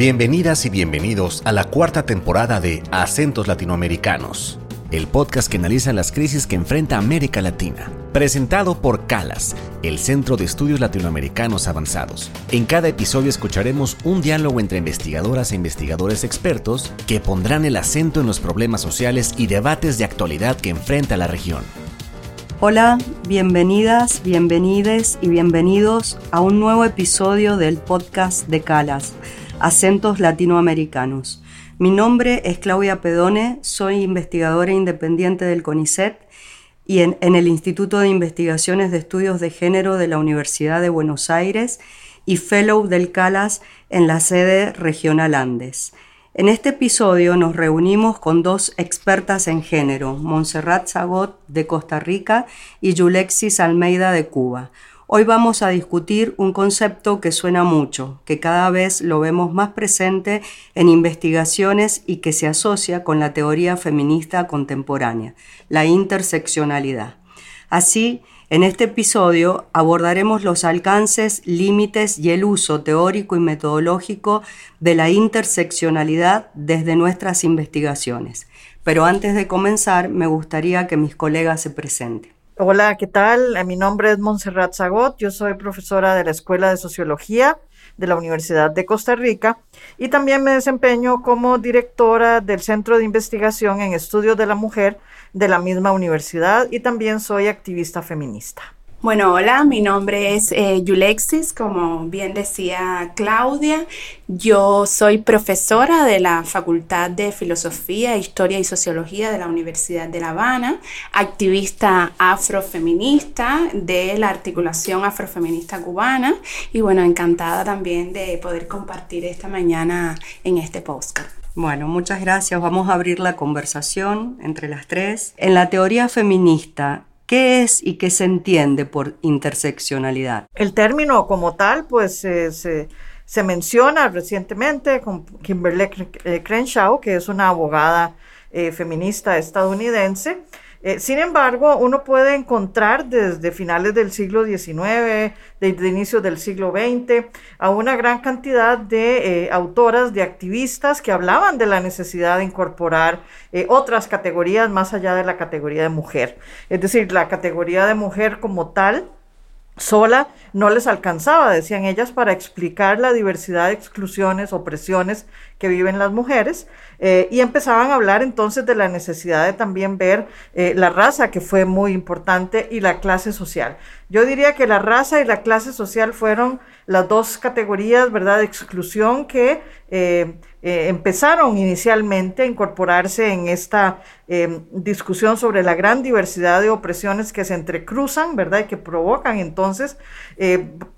Bienvenidas y bienvenidos a la cuarta temporada de Acentos Latinoamericanos, el podcast que analiza las crisis que enfrenta América Latina. Presentado por CALAS, el Centro de Estudios Latinoamericanos Avanzados. En cada episodio escucharemos un diálogo entre investigadoras e investigadores expertos que pondrán el acento en los problemas sociales y debates de actualidad que enfrenta la región. Hola, bienvenidas, bienvenides y bienvenidos a un nuevo episodio del podcast de CALAS, Acentos Latinoamericanos. Mi nombre es Claudia Pedone, soy investigadora independiente del CONICET y en, el Instituto de Investigaciones de Estudios de Género de la Universidad de Buenos Aires y Fellow del CALAS en la sede regional Andes. En este episodio nos reunimos con dos expertas en género, Montserrat Zagot de Costa Rica y Yulexis Almeida de Cuba. Hoy vamos a discutir un concepto que suena mucho, que cada vez lo vemos más presente en investigaciones y que se asocia con la teoría feminista contemporánea, la interseccionalidad. Así, en este episodio abordaremos los alcances, límites y el uso teórico y metodológico de la interseccionalidad desde nuestras investigaciones. Pero antes de comenzar, me gustaría que mis colegas se presenten. Hola, ¿qué tal? Mi nombre es Montserrat Zagot, yo soy profesora de la Escuela de Sociología de la Universidad de Costa Rica y también me desempeño como directora del Centro de Investigación en Estudios de la Mujer de la misma universidad y también soy activista feminista. Bueno, hola, mi nombre es eh, Yulexis, como bien decía Claudia. Yo soy profesora de la Facultad de Filosofía, Historia y Sociología de la Universidad de La Habana, activista afrofeminista de la articulación afrofeminista cubana y bueno, encantada también de poder compartir esta mañana en este podcast. Bueno, muchas gracias. Vamos a abrir la conversación entre las tres. En la teoría feminista, ¿Qué es y qué se entiende por interseccionalidad? El término como tal, pues eh, se, menciona recientemente con Kimberly Crenshaw, que es una abogada eh, feminista estadounidense, eh, sin embargo, uno puede encontrar desde finales del siglo XIX, desde inicios del siglo XX, a una gran cantidad de eh, autoras, de activistas que hablaban de la necesidad de incorporar eh, otras categorías más allá de la categoría de mujer. Es decir, la categoría de mujer como tal sola no les alcanzaba, decían ellas, para explicar la diversidad de exclusiones, opresiones que viven las mujeres, eh, y empezaban a hablar entonces de la necesidad de también ver eh, la raza, que fue muy importante, y la clase social. Yo diría que la raza y la clase social fueron las dos categorías, ¿verdad?, de exclusión que eh, empezaron inicialmente a incorporarse en esta discusión sobre la gran diversidad de opresiones que se entrecruzan, ¿verdad?, y que provocan entonces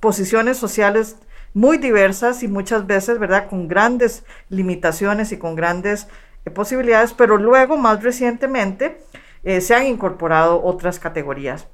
posiciones sociales muy diversas y muchas veces, ¿verdad?, con grandes limitaciones y con grandes eh, posibilidades, pero luego, más recientemente, eh, se han incorporado otras categorías.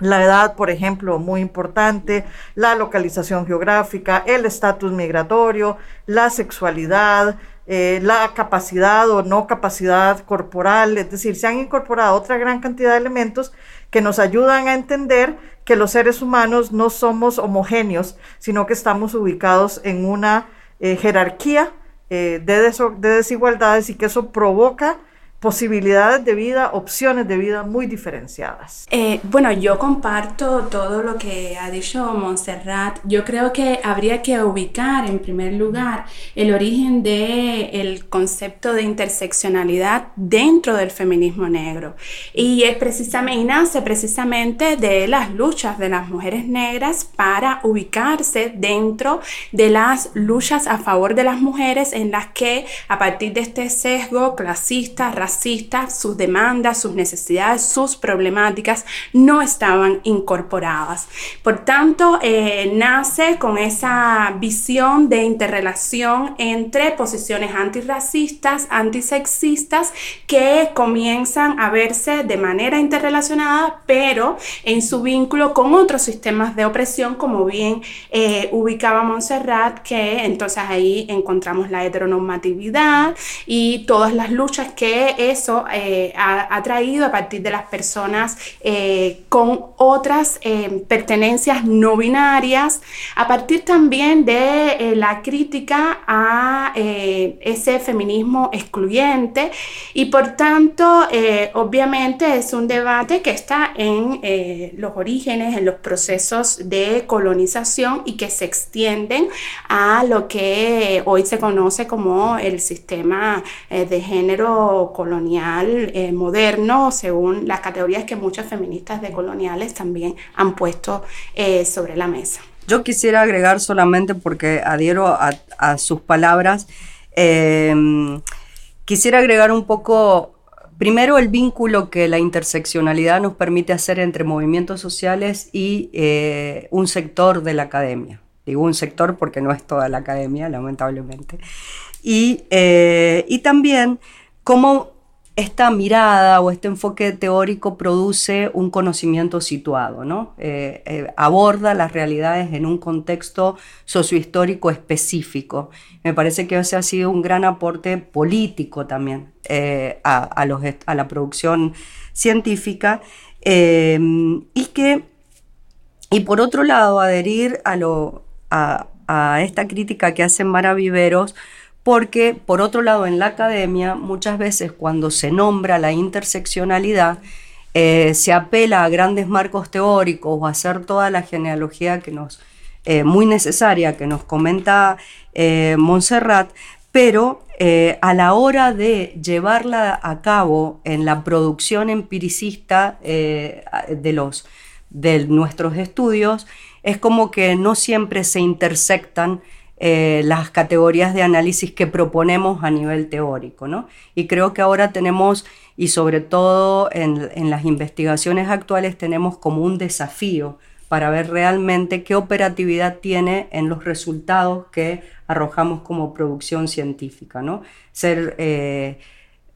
La edad, por ejemplo, muy importante, la localización geográfica, el estatus migratorio, la sexualidad, eh, la capacidad o no capacidad corporal, es decir, se han incorporado otra gran cantidad de elementos que nos ayudan a entender que los seres humanos no somos homogéneos, sino que estamos ubicados en una eh, jerarquía eh, de, de desigualdades y que eso provoca posibilidades de vida, opciones de vida muy diferenciadas. Eh, bueno, yo comparto todo lo que ha dicho Montserrat. Yo creo que habría que ubicar en primer lugar el origen del el concepto de interseccionalidad dentro del feminismo negro. Y es precisamente, y nace precisamente de las luchas de las mujeres negras para ubicarse dentro de las luchas a favor de las mujeres en las que a partir de este sesgo clasista, racista, sus demandas, sus necesidades, sus problemáticas no estaban incorporadas. Por tanto, eh, nace con esa visión de interrelación entre posiciones antirracistas, antisexistas, que comienzan a verse de manera interrelacionada, pero en su vínculo con otros sistemas de opresión, como bien eh, ubicaba Montserrat, que entonces ahí encontramos la heteronormatividad y todas las luchas que eso eh, ha, traído a partir de las personas eh, con otras pertenencias no binarias, a partir también de la crítica a ese feminismo excluyente. Y por tanto, obviamente es un debate que está en los orígenes, en los procesos de colonización y que se extienden a lo que hoy se conoce como el sistema eh, de género colonial eh, moderno, según las categorías que muchas feministas decoloniales también han puesto eh, sobre la mesa. Yo quisiera agregar solamente porque adhiero a, sus palabras, em, quisiera agregar un poco Primero, el vínculo que la interseccionalidad nos permite hacer entre movimientos sociales y un sector de la academia. Digo un sector porque no es toda la academia, lamentablemente. Eh, y, también cómo esta mirada o este enfoque teórico produce un conocimiento situado, ¿no? Eh, eh, aborda las realidades en un contexto sociohistórico específico. Me parece que ese ha sido un gran aporte político también a, los, a, la producción científica y que, y por otro lado, adherir a esta crítica que hacen Mara Viveros, porque por otro lado en la academia muchas veces cuando se nombra la interseccionalidad eh, se apela a grandes marcos teóricos o a hacer toda la genealogía que nos eh, muy necesaria que nos comenta eh, Montserrat, pero a la hora de llevarla a cabo en la producción empiricista de, los, de nuestros estudios, es como que no siempre se intersectan eh, las categorías de análisis que proponemos a nivel teórico. ¿no? Y creo que ahora tenemos, y sobre todo en, las investigaciones actuales, tenemos como un desafío para ver realmente qué operatividad tiene en los resultados que arrojamos como producción científica, ¿no? Ser, eh,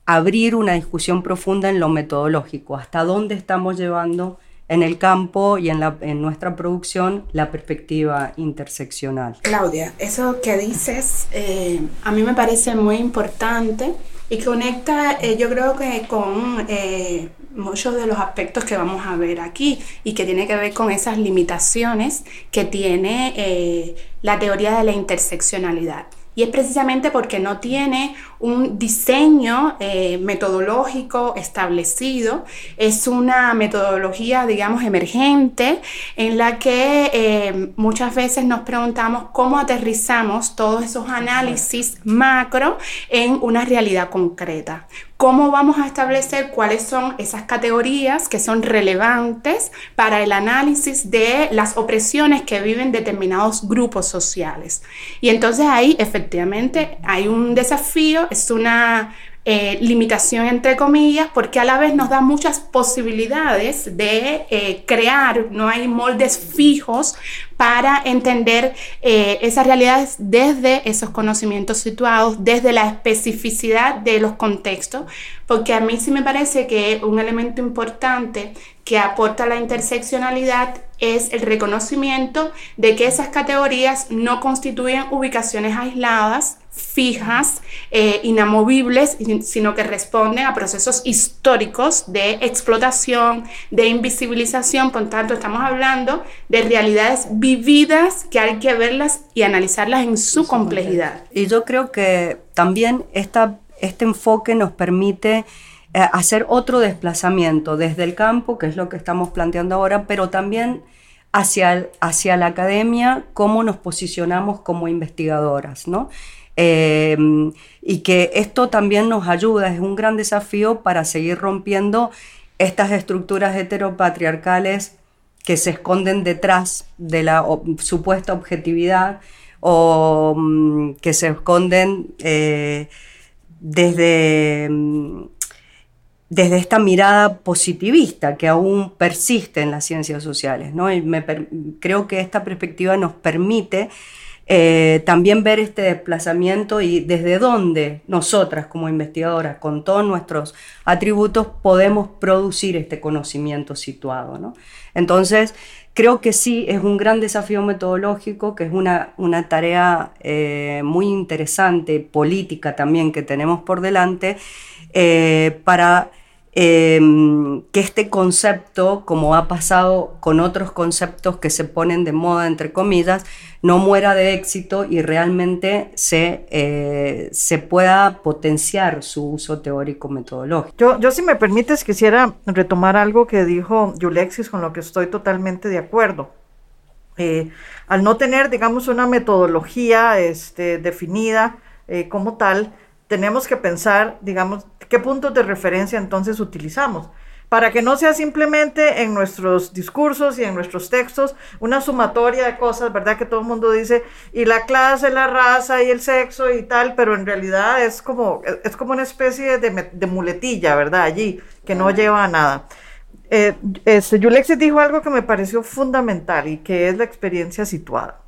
abrir una discusión profunda en lo metodológico, hasta dónde estamos llevando en el campo y en, nuestra producción la perspectiva interseccional. Claudia, eso que dices eh, a mí me parece muy importante y conecta eh, yo creo que con eh, muchos de los aspectos que vamos a ver aquí y que tiene que ver con esas limitaciones que tiene la teoría de la interseccionalidad. Y es precisamente porque no tiene un diseño eh, metodológico establecido, es una metodología, digamos, emergente en la que eh, muchas veces nos preguntamos cómo aterrizamos todos esos análisis macro en una realidad concreta. ¿Cómo vamos a establecer cuáles son esas categorías que son relevantes para el análisis de las opresiones que viven determinados grupos sociales? Y entonces ahí efectivamente hay un desafío, es una eh, limitación entre comillas, porque a la vez nos da muchas posibilidades de eh, crear, no hay moldes fijos para entender eh, esas realidades desde esos conocimientos situados, desde la especificidad de los contextos, porque a mí sí me parece que un elemento importante que aporta la interseccionalidad es el reconocimiento de que esas categorías no constituyen ubicaciones aisladas, fijas, eh, inamovibles, sino que responden a procesos históricos de explotación, de invisibilización. Por tanto, estamos hablando de realidades vividas que hay que verlas y analizarlas en su complejidad. Y yo creo que también esta, este enfoque nos permite eh, hacer otro desplazamiento desde el campo, que es lo que estamos planteando ahora, pero también hacia, hacia la academia, cómo nos posicionamos como investigadoras, ¿no? Em, y que esto también nos ayuda, es un gran desafío para seguir rompiendo estas estructuras heteropatriarcales que se esconden detrás de la supuesta objetividad o mm, que se esconden eh, desde, mm, desde esta mirada positivista que aún persiste en las ciencias sociales. ¿no? creo que esta perspectiva nos permite eh, también ver este desplazamiento y desde dónde nosotras como investigadoras, con todos nuestros atributos, podemos producir este conocimiento situado. Entonces, creo que sí, es un gran desafío metodológico, que es una, una tarea eh, muy interesante, política también, que tenemos por delante, eh, para Em, que este concepto, como ha pasado con otros conceptos que se ponen de moda, entre comillas, no muera de éxito y realmente se, eh, se pueda potenciar su uso teórico-metodológico. Yo, yo, si me permites, quisiera retomar algo que dijo Yulexis, con lo que estoy totalmente de acuerdo. Eh, al no tener, digamos, una metodología este, definida eh, como tal, tenemos que pensar, digamos, qué puntos de referencia entonces utilizamos para que no sea simplemente en nuestros discursos y en nuestros textos una sumatoria de cosas, ¿verdad? Que todo el mundo dice, y la clase, la raza y el sexo y tal, pero en realidad es como, es como una especie de, muletilla, ¿verdad? Allí, que no lleva a nada. Eh, este, Yulexis dijo algo que me pareció fundamental y que es la experiencia situada.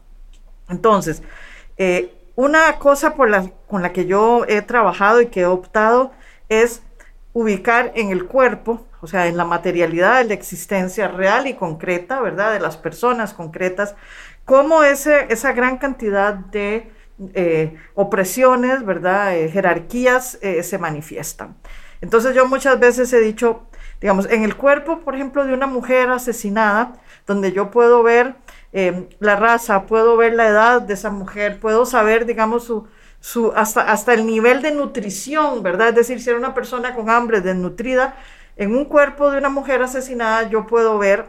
Entonces, eh, una cosa por la, con la que yo he trabajado y que he optado es ubicar en el cuerpo, o sea, en la materialidad de la existencia real y concreta, ¿verdad? De las personas concretas, cómo ese, esa gran cantidad de eh, opresiones, ¿verdad? Eh, jerarquías eh, se manifiestan. Entonces yo muchas veces he dicho, digamos, en el cuerpo, por ejemplo, de una mujer asesinada, donde yo puedo ver la raza, puedo ver la edad de esa mujer, puedo saber, digamos, su, su, hasta, hasta el nivel de nutrición, ¿verdad? Es decir, si era una persona con hambre, desnutrida, en un cuerpo de una mujer asesinada yo puedo ver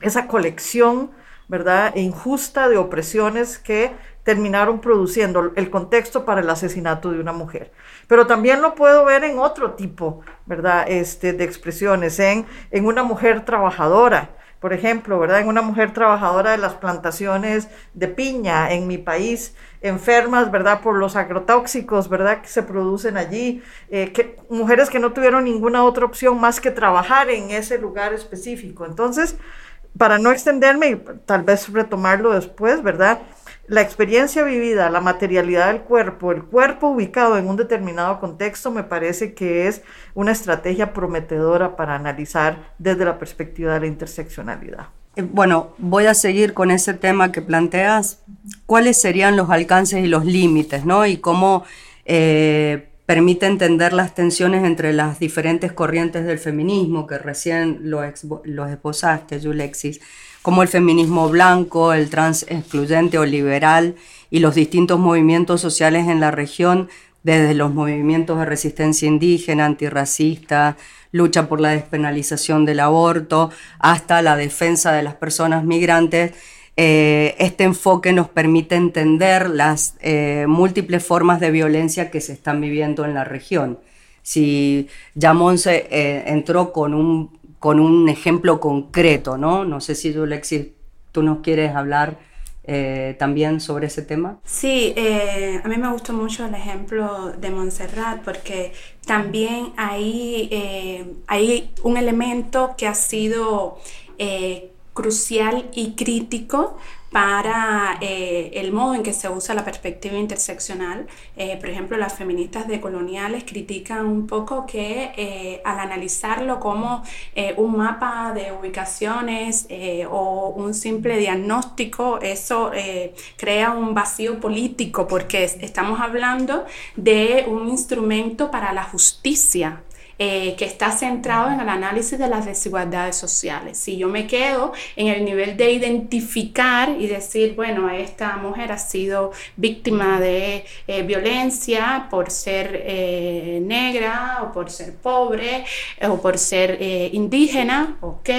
esa colección, ¿verdad? Injusta de opresiones que terminaron produciendo el contexto para el asesinato de una mujer. Pero también lo puedo ver en otro tipo, ¿verdad? Este, de expresiones, en, en una mujer trabajadora, por ejemplo, ¿verdad? En una mujer trabajadora de las plantaciones de piña en mi país, enfermas, ¿verdad? Por los agrotóxicos, ¿verdad? Que se producen allí, eh, mujeres que no tuvieron ninguna otra opción más que trabajar en ese lugar específico. Entonces, para no extenderme y tal vez retomarlo después, ¿verdad? La experiencia vivida, la materialidad del cuerpo, el cuerpo ubicado en un determinado contexto, me parece que es una estrategia prometedora para analizar desde la perspectiva de la interseccionalidad. Eh, bueno, voy a seguir con ese tema que planteas. ¿Cuáles serían los alcances y los límites, no? Y cómo eh, permite entender las tensiones entre las diferentes corrientes del feminismo que recién los, esposaste, Yulexis como el feminismo blanco, el trans excluyente o liberal y los distintos movimientos sociales en la región, desde los movimientos de resistencia indígena, antirracista, lucha por la despenalización del aborto, hasta la defensa de las personas migrantes, eh, este enfoque nos permite entender las eh, múltiples formas de violencia que se están viviendo en la región. Si ya Monse eh, entró con un con un ejemplo concreto, ¿no? No sé si tú, Lexi, tú nos quieres hablar eh, también sobre ese tema. Sí, eh, a mí me gustó mucho el ejemplo de Montserrat porque también hay, eh, hay un elemento que ha sido crucial y crítico para eh, el modo en que se usa la perspectiva interseccional. Eh, por ejemplo, las feministas decoloniales critican un poco que eh, al analizarlo como un mapa de ubicaciones o un simple diagnóstico, eso crea un vacío político porque estamos hablando de un instrumento para la justicia eh, que está centrado en el análisis de las desigualdades sociales. Si yo me quedo en el nivel de identificar y decir, bueno, esta mujer ha sido víctima de eh, violencia por ser eh, negra o por ser pobre o por ser indígena, ok,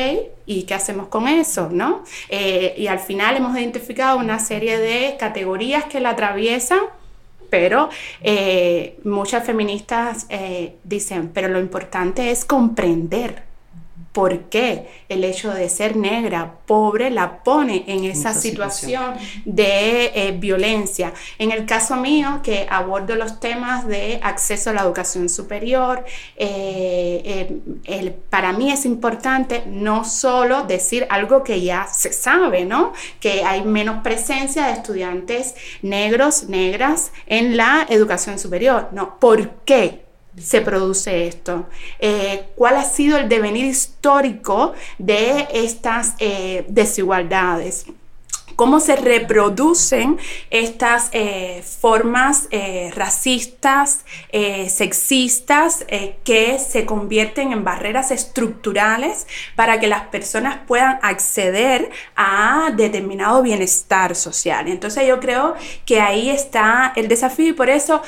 ¿y qué hacemos con eso? ¿no? y al final hemos identificado una serie de categorías que la atraviesan pero eh, muchas feministas eh, dicen, pero lo importante es comprender por qué el hecho de ser negra, pobre, la pone en esa, situación, de eh, violencia. En el caso mío, que abordo los temas de acceso a la educación superior, eh, eh, para mí es importante no solo decir algo que ya se sabe, ¿no? Que hay menos presencia de estudiantes negros, negras en la educación superior. No, ¿por qué? Se produce esto? Eh, ¿Cuál ha sido el devenir histórico de estas eh, desigualdades? Cómo se reproducen estas eh, formas eh, racistas, eh, sexistas, que se convierten en barreras estructurales para que las personas puedan acceder a determinado bienestar social. Entonces yo creo que ahí está el desafío y por eso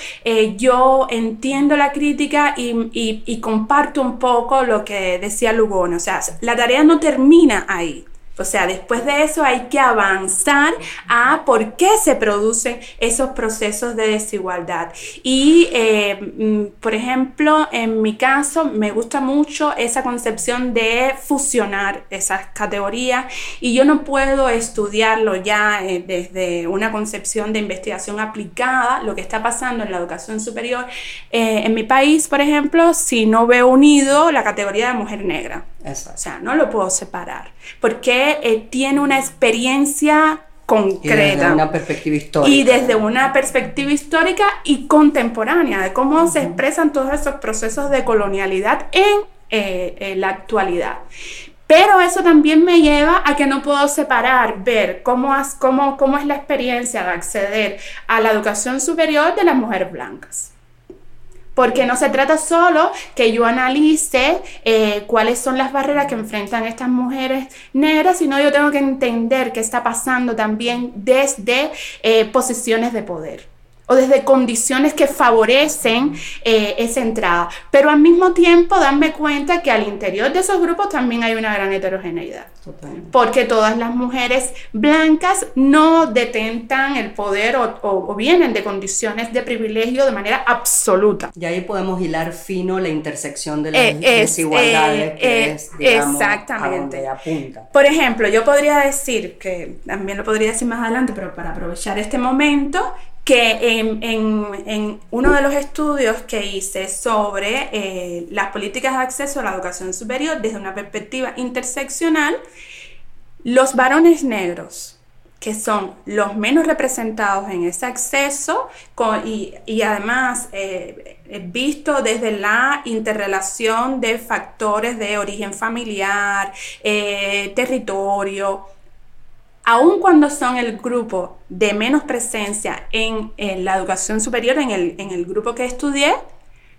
yo entiendo la crítica y, comparto un poco lo que decía Lugono. O sea, la tarea no termina ahí. O sea, después de eso hay que avanzar a por qué se producen esos procesos de desigualdad. Y, eh, mm, por ejemplo, en mi caso, me gusta mucho esa concepción de fusionar esas categorías y yo no puedo estudiarlo ya eh, desde una concepción de investigación aplicada, lo que está pasando en la educación superior. Eh, en mi país, por ejemplo, si no veo unido la categoría de mujer negra. O sea, no lo puedo separar, porque eh, tiene una experiencia concreta. Y desde una perspectiva histórica. Y desde una perspectiva histórica y contemporánea, de cómo se expresan todos esos procesos de colonialidad en, eh, en la actualidad. Pero eso también me lleva a que no puedo separar, ver cómo, cómo, cómo es la experiencia de acceder a la educación superior de las mujeres blancas. Porque no se trata solo que yo analice eh, cuáles son las barreras que enfrentan estas mujeres negras, sino yo tengo que entender qué está pasando también desde eh, posiciones de poder o desde condiciones que favorecen eh, esa entrada. Pero al mismo tiempo darme cuenta que al interior de esos grupos también hay una gran heterogeneidad. Porque todas las mujeres blancas no detentan el poder o, vienen de condiciones de privilegio de manera absoluta. Y ahí podemos hilar fino la intersección de las eh, desigualdades eh, que es, digamos, exactamente. apunta. Por ejemplo, yo podría decir, que también lo podría decir más adelante, pero para aprovechar este momento, que en, uno de los estudios que hice sobre eh, las políticas de acceso a la educación superior desde una perspectiva interseccional, los varones negros, que son los menos representados en ese acceso y, además eh, visto desde la interrelación de factores de origen familiar, eh, territorio, aun cuando son el grupo de menos presencia en, la educación superior, en el, en el grupo que estudié,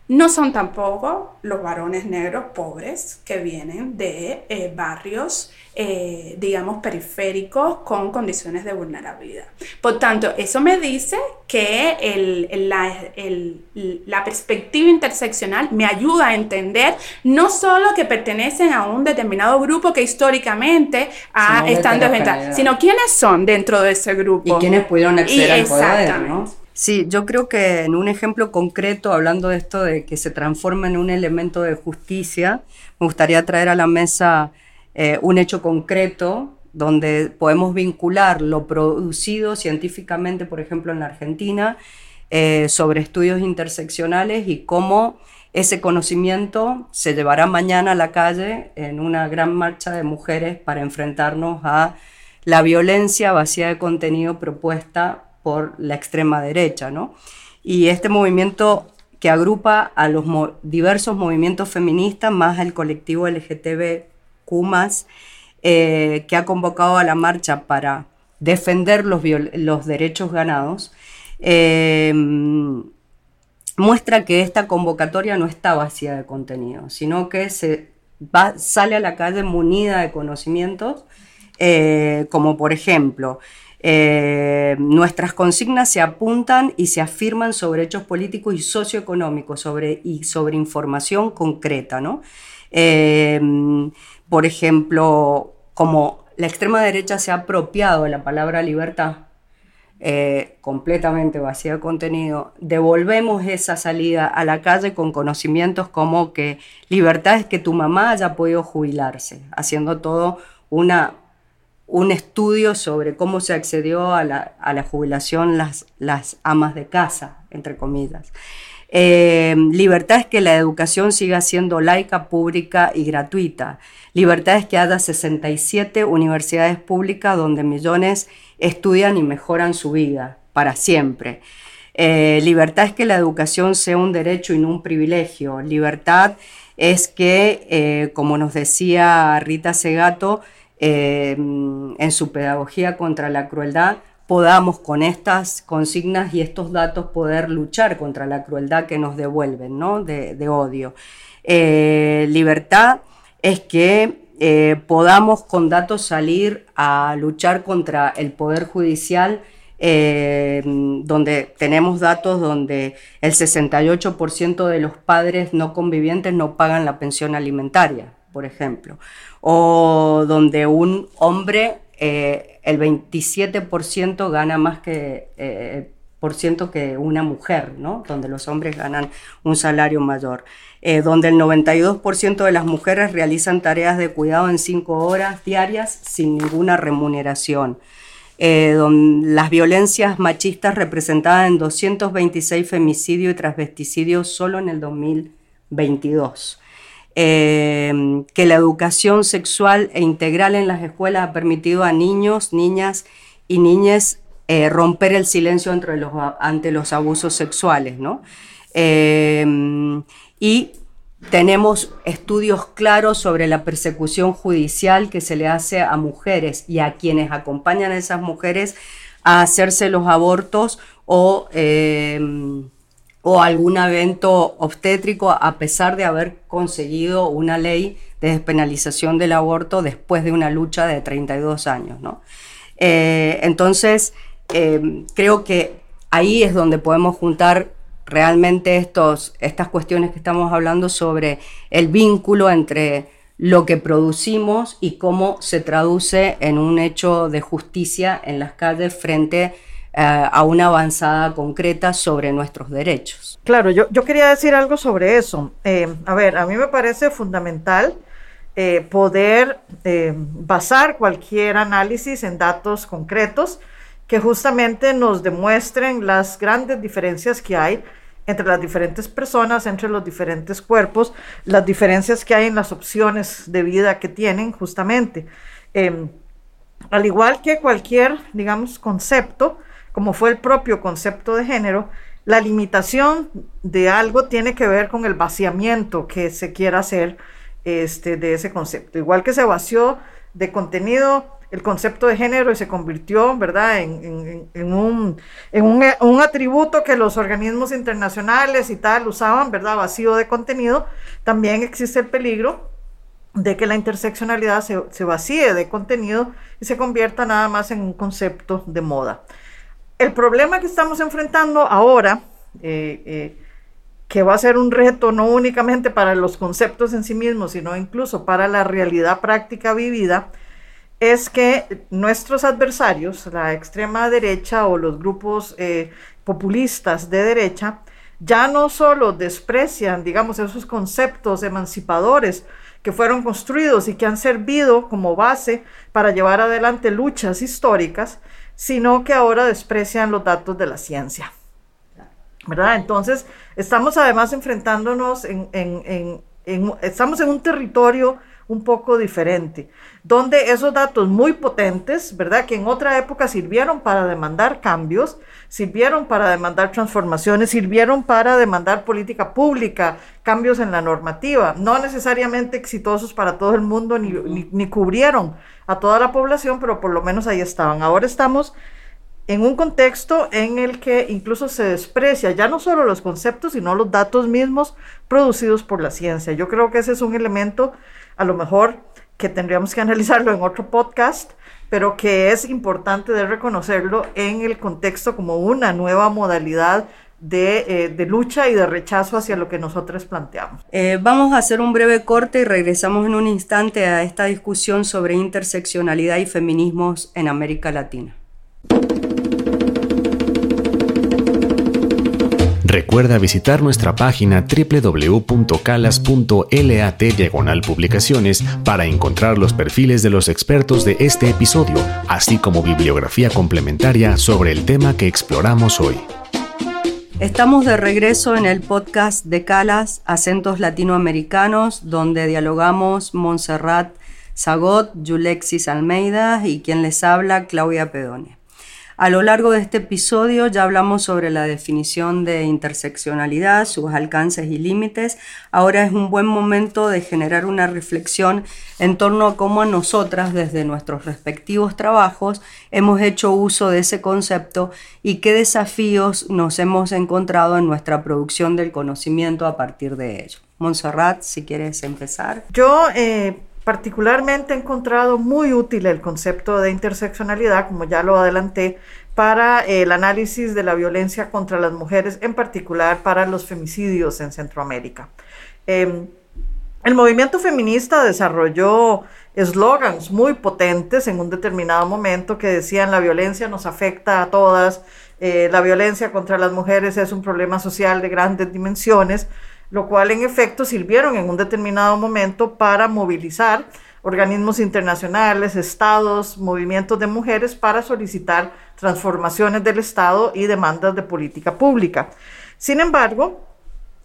no son tampoco los varones negros pobres que vienen de eh, barrios, eh, digamos, periféricos con condiciones de vulnerabilidad. Por tanto, eso me dice que la, perspectiva interseccional me ayuda a entender no solo que pertenecen a un determinado grupo que históricamente ha estado en sino quiénes son dentro de ese grupo. Y quiénes pudieron acceder al poder, ¿no? Sí, yo creo que en un ejemplo concreto, hablando de esto de que se transforma en un elemento de justicia, me gustaría traer a la mesa eh, un hecho concreto donde podemos vincular lo producido científicamente, por ejemplo, en la Argentina, eh, sobre estudios interseccionales y cómo ese conocimiento se llevará mañana a la calle en una gran marcha de mujeres para enfrentarnos a la violencia vacía de contenido propuesta por la extrema derecha, ¿no? Y este movimiento que agrupa a los diversos movimientos feministas más al colectivo LGTBQ+, eh, que ha convocado a la marcha para defender los, los derechos ganados, em, muestra que esta convocatoria no está vacía de contenido, sino que se sale a la calle munida de conocimientos, eh, como por ejemplo, eh, nuestras consignas se apuntan y se afirman sobre hechos políticos y socioeconómicos sobre, y sobre información concreta. ¿no? Eh, por ejemplo, como la extrema derecha se ha apropiado de la palabra libertad, eh, completamente vacía de contenido, devolvemos esa salida a la calle con conocimientos como que libertad es que tu mamá haya podido jubilarse, haciendo todo una un estudio sobre cómo se accedió a la, jubilación las, las, amas de casa, entre comillas. Eh, libertad es que la educación siga siendo laica, pública y gratuita. Libertad es que haya 67 universidades públicas donde millones estudian y mejoran su vida para siempre. Eh, libertad es que la educación sea un derecho y no un privilegio. Libertad es que, eh, como nos decía Rita Segato, eh, en su pedagogía contra la crueldad, podamos con estas consignas y estos datos poder luchar contra la crueldad que nos devuelven, ¿no? de, odio. Eh, libertad es que eh, podamos con datos salir a luchar contra el Poder Judicial, eh, donde tenemos datos donde el 68% de los padres no convivientes no pagan la pensión alimentaria, por ejemplo, o donde un hombre eh, el 27% gana más que, eh, por ciento que una mujer, ¿no? donde los hombres ganan un salario mayor, eh, donde el 92% de las mujeres realizan tareas de cuidado en 5 horas diarias sin ninguna remuneración. donde las violencias machistas representadas en 226 femicidios y transvesticidios solo en el 2022. Em, que la educación sexual e integral en las escuelas ha permitido a niños, niñas y niñas eh, romper el silencio ante los, abusos sexuales, ¿no? Em, y tenemos estudios claros sobre la persecución judicial que se le hace a mujeres y a quienes acompañan a esas mujeres a hacerse los abortos o em, o algún evento obstétrico a pesar de haber conseguido una ley de despenalización del aborto después de una lucha de 32 años. ¿no? Eh, entonces, eh, creo que ahí es donde podemos juntar realmente estos, estas cuestiones que estamos hablando sobre el vínculo entre lo que producimos y cómo se traduce en un hecho de justicia en las calles frente a a una avanzada concreta sobre nuestros derechos. Claro, yo, yo quería decir algo sobre eso. Eh, a ver, a mí me parece fundamental eh, poder basar cualquier análisis en datos concretos que justamente nos demuestren las grandes diferencias que hay entre las diferentes personas, entre los diferentes cuerpos, las diferencias que hay en las opciones de vida que tienen justamente. al igual que cualquier, digamos, concepto, como fue el propio concepto de género, la limitación de algo tiene que ver con el vaciamiento que se quiera hacer este, de ese concepto. Igual que se vació de contenido el concepto de género y se convirtió, ¿verdad?, en, un, atributo que los organismos internacionales y tal usaban, ¿verdad?, vacío de contenido, también existe el peligro de que la interseccionalidad se, se vacíe de contenido y se convierta nada más en un concepto de moda el problema que estamos enfrentando ahora, eh, eh, que va a ser un reto no únicamente para los conceptos en sí mismos, sino incluso para la realidad práctica vivida, es que nuestros adversarios, la extrema derecha o los grupos eh, populistas de derecha, ya no solo desprecian, digamos, esos conceptos emancipadores que fueron construidos y que han servido como base para llevar adelante luchas históricas, sino que ahora desprecian los datos de la ciencia. ¿Verdad? Entonces, estamos además enfrentándonos en, en, en, estamos en un territorio un poco diferente, donde esos datos muy potentes, ¿verdad? Que en otra época sirvieron para demandar cambios, sirvieron para demandar transformaciones, sirvieron para demandar política pública, cambios en la normativa, no necesariamente exitosos para todo el mundo, ni, ni, cubrieron a toda la población, pero por lo menos ahí estaban. Ahora estamos en un contexto en el que incluso se desprecia ya no solo los conceptos, sino los datos mismos producidos por la ciencia. Yo creo que ese es un elemento a lo mejor que tendríamos que analizarlo en otro podcast, pero que es importante de reconocerlo en el contexto como una nueva modalidad de, eh, de, lucha y de rechazo hacia lo que nosotros planteamos. Eh, vamos a hacer un breve corte y regresamos en un instante a esta discusión sobre interseccionalidad y feminismos en América Latina. Recuerda visitar nuestra página www.calas.lat publicaciones para encontrar los perfiles de los expertos de este episodio, así como bibliografía complementaria sobre el tema que exploramos hoy. Estamos de regreso en el podcast de Calas, Acentos Latinoamericanos, donde dialogamos Montserrat Zagot, Yulexis Almeida y quien les habla, Claudia Pedone. A lo largo de este episodio ya hablamos sobre la definición de interseccionalidad, sus alcances y límites. Ahora es un buen momento de generar una reflexión en torno a cómo nosotras desde nuestros respectivos trabajos hemos hecho uso de ese concepto y qué desafíos nos hemos encontrado en nuestra producción del conocimiento a partir de ello. Montserrat, si quieres empezar. Yo eh, particularmente he encontrado muy útil el concepto de interseccionalidad, como ya lo adelanté, para el análisis de la violencia contra las mujeres, en particular para los femicidios en Centroamérica. Em, el movimiento feminista desarrolló eslogans muy potentes en un determinado momento que decían la violencia nos afecta a todas, eh, la violencia contra las mujeres es un problema social de grandes dimensiones, lo cual en efecto sirvieron en un determinado momento para movilizar organismos internacionales, estados, movimientos de mujeres para solicitar transformaciones del Estado y demandas de política pública. Sin embargo,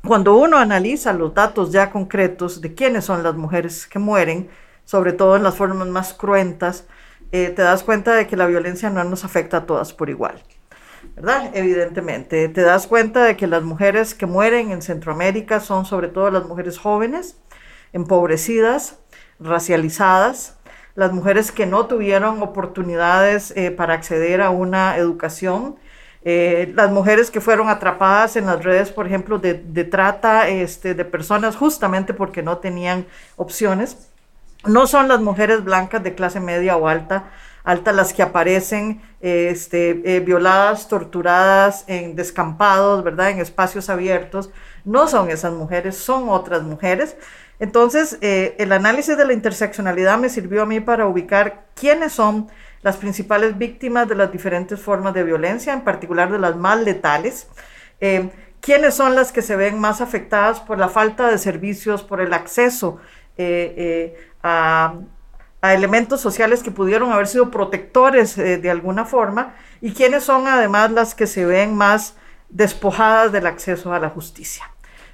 cuando uno analiza los datos ya concretos de quiénes son las mujeres que mueren, sobre todo en las formas más cruentas, eh, te das cuenta de que la violencia no nos afecta a todas por igual. ¿Verdad? Evidentemente, te das cuenta de que las mujeres que mueren en Centroamérica son sobre todo las mujeres jóvenes, empobrecidas, racializadas, las mujeres que no tuvieron oportunidades eh, para acceder a una educación, eh, las mujeres que fueron atrapadas en las redes, por ejemplo, de, trata este, de personas justamente porque no tenían opciones, no son las mujeres blancas de clase media o alta, alta las que aparecen este, eh, violadas, torturadas en descampados, ¿verdad? En espacios abiertos. No son esas mujeres, son otras mujeres. Entonces, eh, el análisis de la interseccionalidad me sirvió a mí para ubicar quiénes son las principales víctimas de las diferentes formas de violencia, en particular de las más letales. Eh, quiénes son las que se ven más afectadas por la falta de servicios, por el acceso a a elementos sociales que pudieron haber sido protectores eh, de alguna forma y quienes son además las que se ven más despojadas del acceso a la justicia.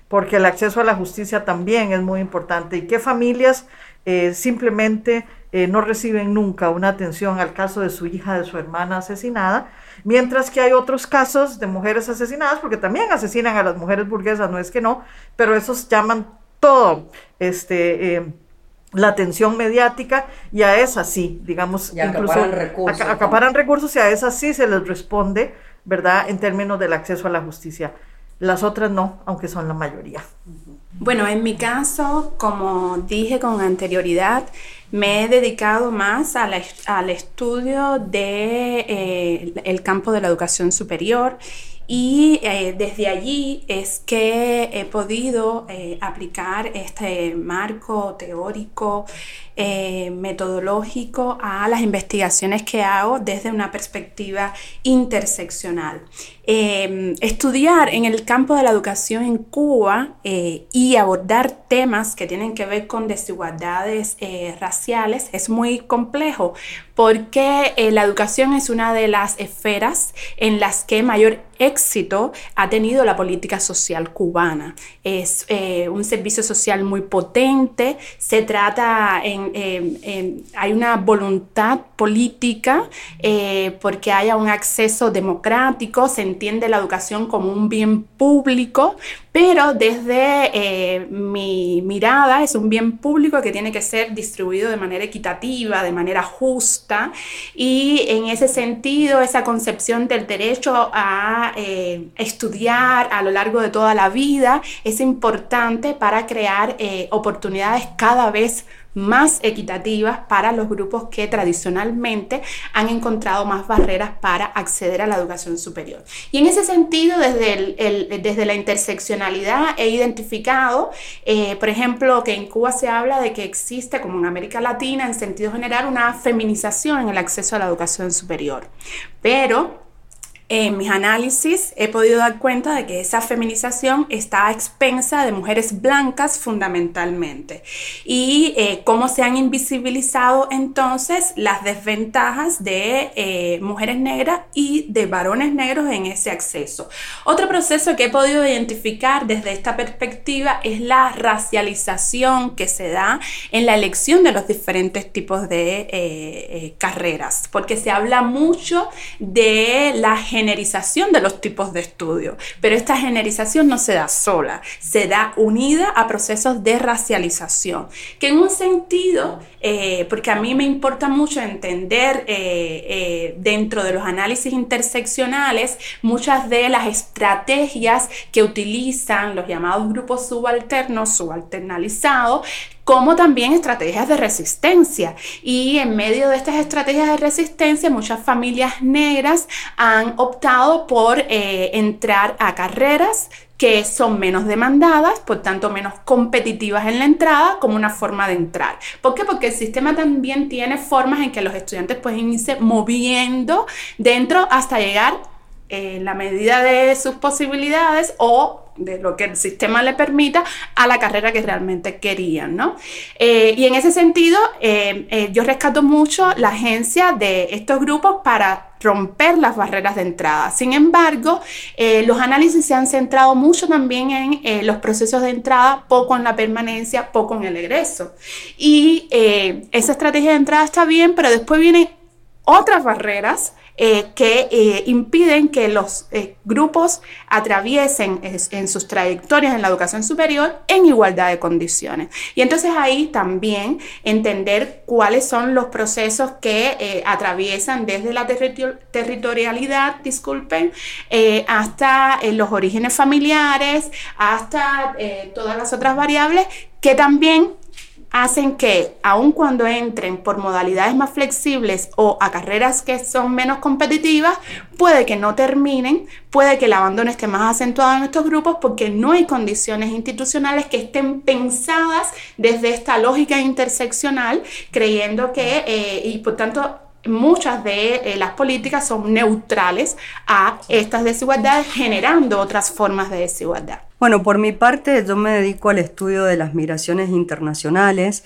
Porque el acceso a la justicia también es muy importante y qué familias eh, simplemente eh, no reciben nunca una atención al caso de su hija, de su hermana asesinada, mientras que hay otros casos de mujeres asesinadas, porque también asesinan a las mujeres burguesas, no es que no, pero esos llaman todo este la atención mediática y a esas sí, digamos, acaparan recursos, acaparan recursos y a esas sí se les responde, ¿verdad? En términos del acceso a la justicia. Las otras no, aunque son la mayoría. Bueno, en mi caso, como dije con anterioridad, me he dedicado más al estudio del de, eh, el campo de la educación superior y eh, desde allí es que he podido eh, aplicar este marco teórico, eh, metodológico a las investigaciones que hago desde una perspectiva interseccional. Em, estudiar en el campo de la educación en Cuba y abordar temas que tienen que ver con desigualdades raciales es muy complejo porque la educación es una de las esferas en las que mayor éxito ha tenido la política social cubana. Es eh, un servicio social muy potente, se trata en, hay una voluntad política eh, porque haya un acceso democrático, se entiende la educación como un bien público, pero desde eh, mi mirada es un bien público que tiene que ser distribuido de manera equitativa, de manera justa, y en ese sentido esa concepción del derecho a eh, estudiar a lo largo de toda la vida es importante para crear eh, oportunidades cada vez más equitativas para los grupos que tradicionalmente han encontrado más barreras para acceder a la educación superior. Y en ese sentido, desde, el, desde la interseccionalidad he identificado, eh, por ejemplo, que en Cuba se habla de que existe, como en América Latina, en sentido general, una feminización en el acceso a la educación superior. Pero en mis análisis he podido dar cuenta de que esa feminización está a expensa de mujeres blancas fundamentalmente y eh, cómo se han invisibilizado entonces las desventajas de eh, mujeres negras y de varones negros en ese acceso. Otro proceso que he podido identificar desde esta perspectiva es la racialización que se da en la elección de los diferentes tipos de eh, carreras, porque se habla mucho de la generización de los tipos de estudio, pero esta generización no se da sola, se da unida a procesos de racialización, que en un sentido, eh, porque a mí me importa mucho entender eh, eh, dentro de los análisis interseccionales muchas de las estrategias que utilizan los llamados grupos subalternos, subalternalizados, como también estrategias de resistencia. Y en medio de estas estrategias de resistencia, muchas familias negras han optado por eh, entrar a carreras que son menos demandadas, por tanto menos competitivas en la entrada, como una forma de entrar. ¿Por qué? Porque el sistema también tiene formas en que los estudiantes pueden irse moviendo dentro hasta llegar en la medida de sus posibilidades o de lo que el sistema le permita a la carrera que realmente querían, ¿no? Eh, y en ese sentido, eh, eh, yo rescato mucho la agencia de estos grupos para romper las barreras de entrada. Sin embargo, los análisis se han centrado mucho también en los procesos de entrada, poco en la permanencia, poco en el egreso. Y esa estrategia de entrada está bien, pero después vienen otras barreras eh, que eh, impiden que los eh, grupos atraviesen en sus trayectorias en la educación superior en igualdad de condiciones. Y entonces ahí también entender cuáles son los procesos que atraviesan desde la territorialidad, disculpen, hasta los orígenes familiares, hasta todas las otras variables que también hacen que, aun cuando entren por modalidades más flexibles o a carreras que son menos competitivas, puede que no terminen, puede que el abandono esté más acentuado en estos grupos porque no hay condiciones institucionales que estén pensadas desde esta lógica interseccional, creyendo que, eh, y por tanto, muchas de eh, las políticas son neutrales a estas desigualdades, generando otras formas de desigualdad. Bueno, por mi parte yo me dedico al estudio de las migraciones internacionales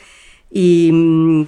y mm,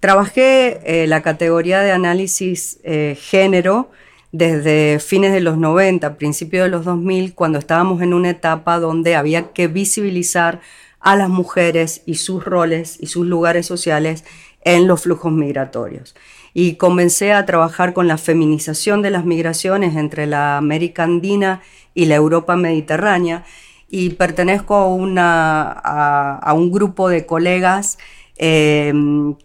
trabajé eh, la categoría de análisis eh, género desde fines de los 90, principios de los 2000, cuando estábamos en una etapa donde había que visibilizar a las mujeres y sus roles y sus lugares sociales en los flujos migratorios. Y comencé a trabajar con la feminización de las migraciones entre la América Andina la Europa Mediterránea y pertenezco a, una, a, un grupo de colegas eh,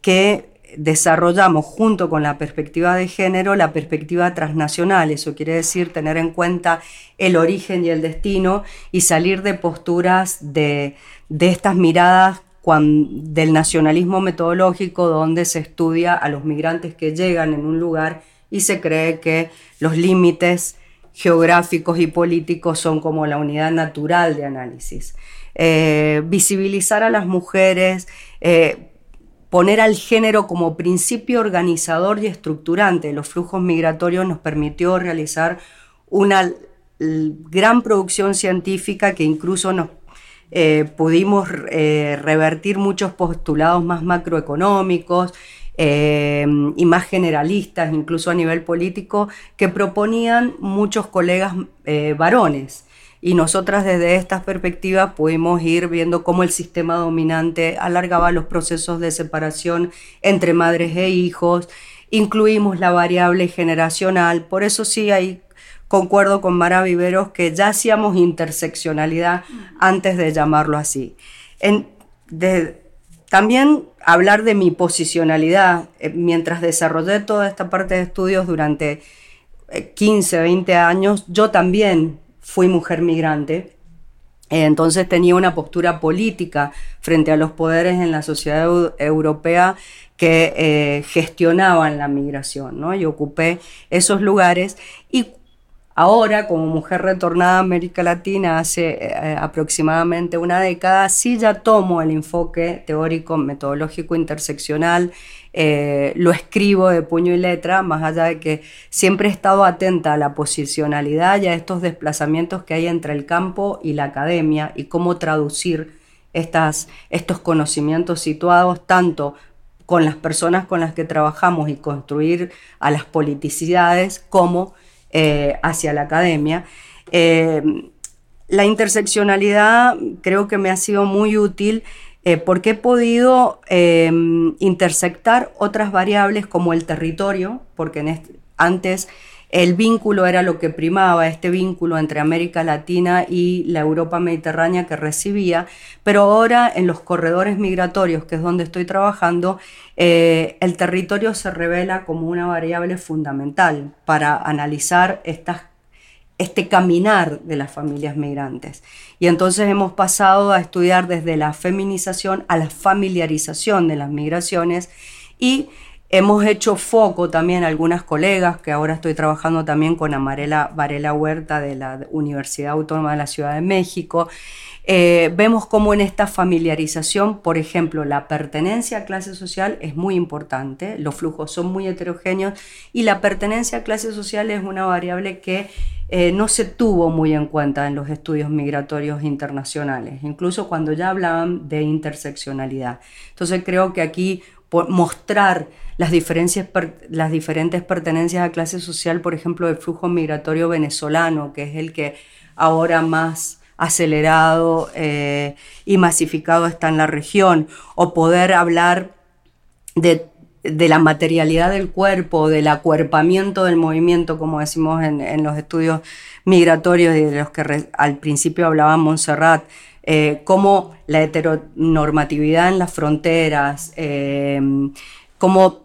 que desarrollamos junto con la perspectiva de género la perspectiva transnacional, eso quiere decir tener en cuenta el origen y el destino y salir de posturas de, de estas miradas del nacionalismo metodológico donde se estudia a los migrantes que llegan en un lugar y se cree que los límites geográficos y políticos son como la unidad natural de análisis. Eh, visibilizar a las mujeres, eh, poner al género como principio organizador y estructurante de los flujos migratorios nos permitió realizar una gran producción científica que incluso nos eh, pudimos revertir muchos postulados más macroeconómicos eh, y más generalistas, incluso a nivel político, que proponían muchos colegas varones. Y nosotras desde estas perspectivas pudimos ir viendo cómo el sistema dominante alargaba los procesos de separación entre madres e hijos, incluimos la variable generacional, por eso sí hay concuerdo con Mara Viveros que ya hacíamos interseccionalidad antes de llamarlo así. También hablar de mi posicionalidad, eh, mientras desarrollé toda esta parte de estudios durante 15, eh, 20 años, yo también fui mujer migrante. Eh, entonces tenía una postura política frente a los poderes en la sociedad europea que gestionaban la migración, ¿no? Y ocupé esos lugares y Ahora, como mujer retornada a América Latina hace eh, aproximadamente una década, sí ya tomo el enfoque teórico, metodológico, interseccional eh, lo escribo de puño y letra, más allá de que siempre he estado atenta a la posicionalidad y a estos desplazamientos que hay entre el campo y la academia y cómo traducir estas, estos conocimientos situados tanto con las personas con las que trabajamos y construir a las politicidades como eh, hacia la academia. Eh, la interseccionalidad creo que me ha sido muy útil eh, porque he podido intersectar otras variables como el territorio, porque antes el vínculo era lo que primaba, este vínculo entre América Latina y la Europa mediterránea que recibía, pero ahora en los corredores migratorios, que es donde estoy trabajando, eh, el territorio se revela como una variable fundamental para analizar este caminar de las familias migrantes. Y entonces hemos pasado a estudiar desde la feminización a la familiarización de las migraciones y Hemos hecho foco también algunas colegas, que ahora estoy trabajando también con Amarela Varela Huerta de la Universidad Autónoma de la Ciudad de México. Eh, vemos cómo en esta familiarización, por ejemplo, la pertenencia a clase social es muy importante, los flujos son muy heterogéneos y la pertenencia a clase social es una variable que eh, no se tuvo muy en cuenta en los estudios migratorios internacionales, incluso cuando ya hablaban de interseccionalidad. Entonces creo que aquí mostrar las, diferencias, las diferentes pertenencias a clase social, por ejemplo, del flujo migratorio venezolano, que es el que ahora más acelerado eh, y masificado está en la región, o poder hablar de, la materialidad del cuerpo, del acuerpamiento del movimiento, como decimos en, los estudios migratorios de los que al principio hablaba Montserrat, eh, cómo la heteronormatividad en las fronteras, eh, cómo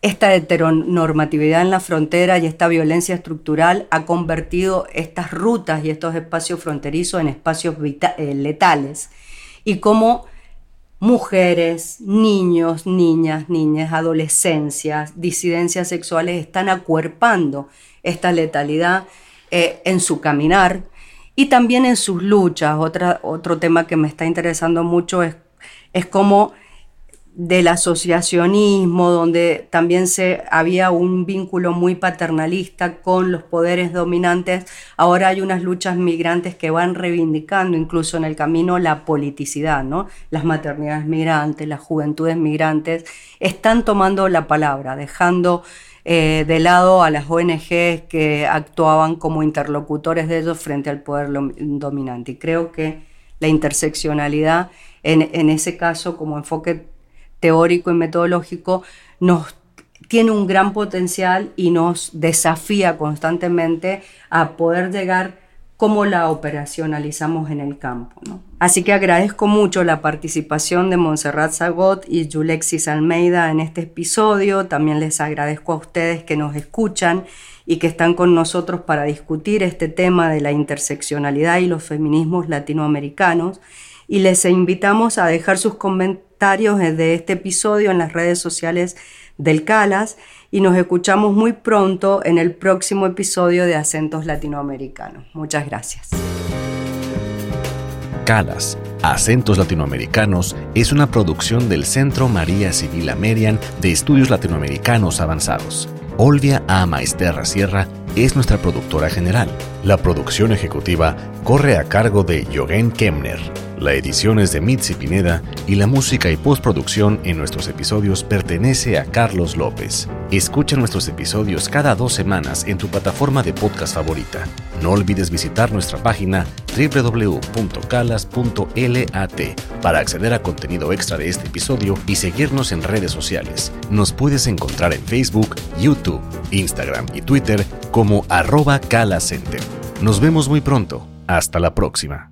esta heteronormatividad en la frontera y esta violencia estructural ha convertido estas rutas y estos espacios fronterizos en espacios eh, letales. Y cómo mujeres, niños, niñas, niñas, adolescencias, disidencias sexuales están acuerpando esta letalidad en su caminar y también en sus luchas. Otra, otro tema que me está interesando mucho es, es cómo del asociacionismo, donde también se, había un vínculo muy paternalista con los poderes dominantes, ahora hay unas luchas migrantes que van reivindicando incluso en el camino la politicidad, ¿no? Las maternidades migrantes, las juventudes migrantes, están tomando la palabra, dejando eh, de lado a las ONGs que actuaban como interlocutores de ellos frente al poder dominante. Y creo que la interseccionalidad, en, en ese caso, como enfoque teórico y metodológico, nos tiene un gran potencial y nos desafía constantemente a poder llegar cómo la operacionalizamos en el campo. Así que agradezco mucho la participación de Montserrat Zagot y Julexis Almeida en este episodio. También les agradezco a ustedes que nos escuchan y que están con nosotros para discutir este tema de la interseccionalidad y los feminismos latinoamericanos. Y les invitamos a dejar sus comentarios de este episodio en las redes sociales del CALAS y nos escuchamos muy pronto en el próximo episodio de Acentos Latinoamericanos. Muchas gracias. CALAS, Acentos Latinoamericanos, es una producción del Centro María Civil Amerian de Estudios Latinoamericanos Avanzados. Olvia A. Maesterra Sierra es nuestra productora general. La producción ejecutiva corre a cargo de Jogen Kemner. La edición es de Mitzi Pineda y la música y postproducción en nuestros episodios pertenece a Carlos López. Escucha nuestros episodios cada dos semanas en tu plataforma de podcast favorita. No olvides visitar nuestra página www.calas.lat para acceder a contenido extra de este episodio y seguirnos en redes sociales. Nos puedes encontrar en Facebook, YouTube, Instagram y Twitter como arroba calacenter. Nos vemos muy pronto. Hasta la próxima.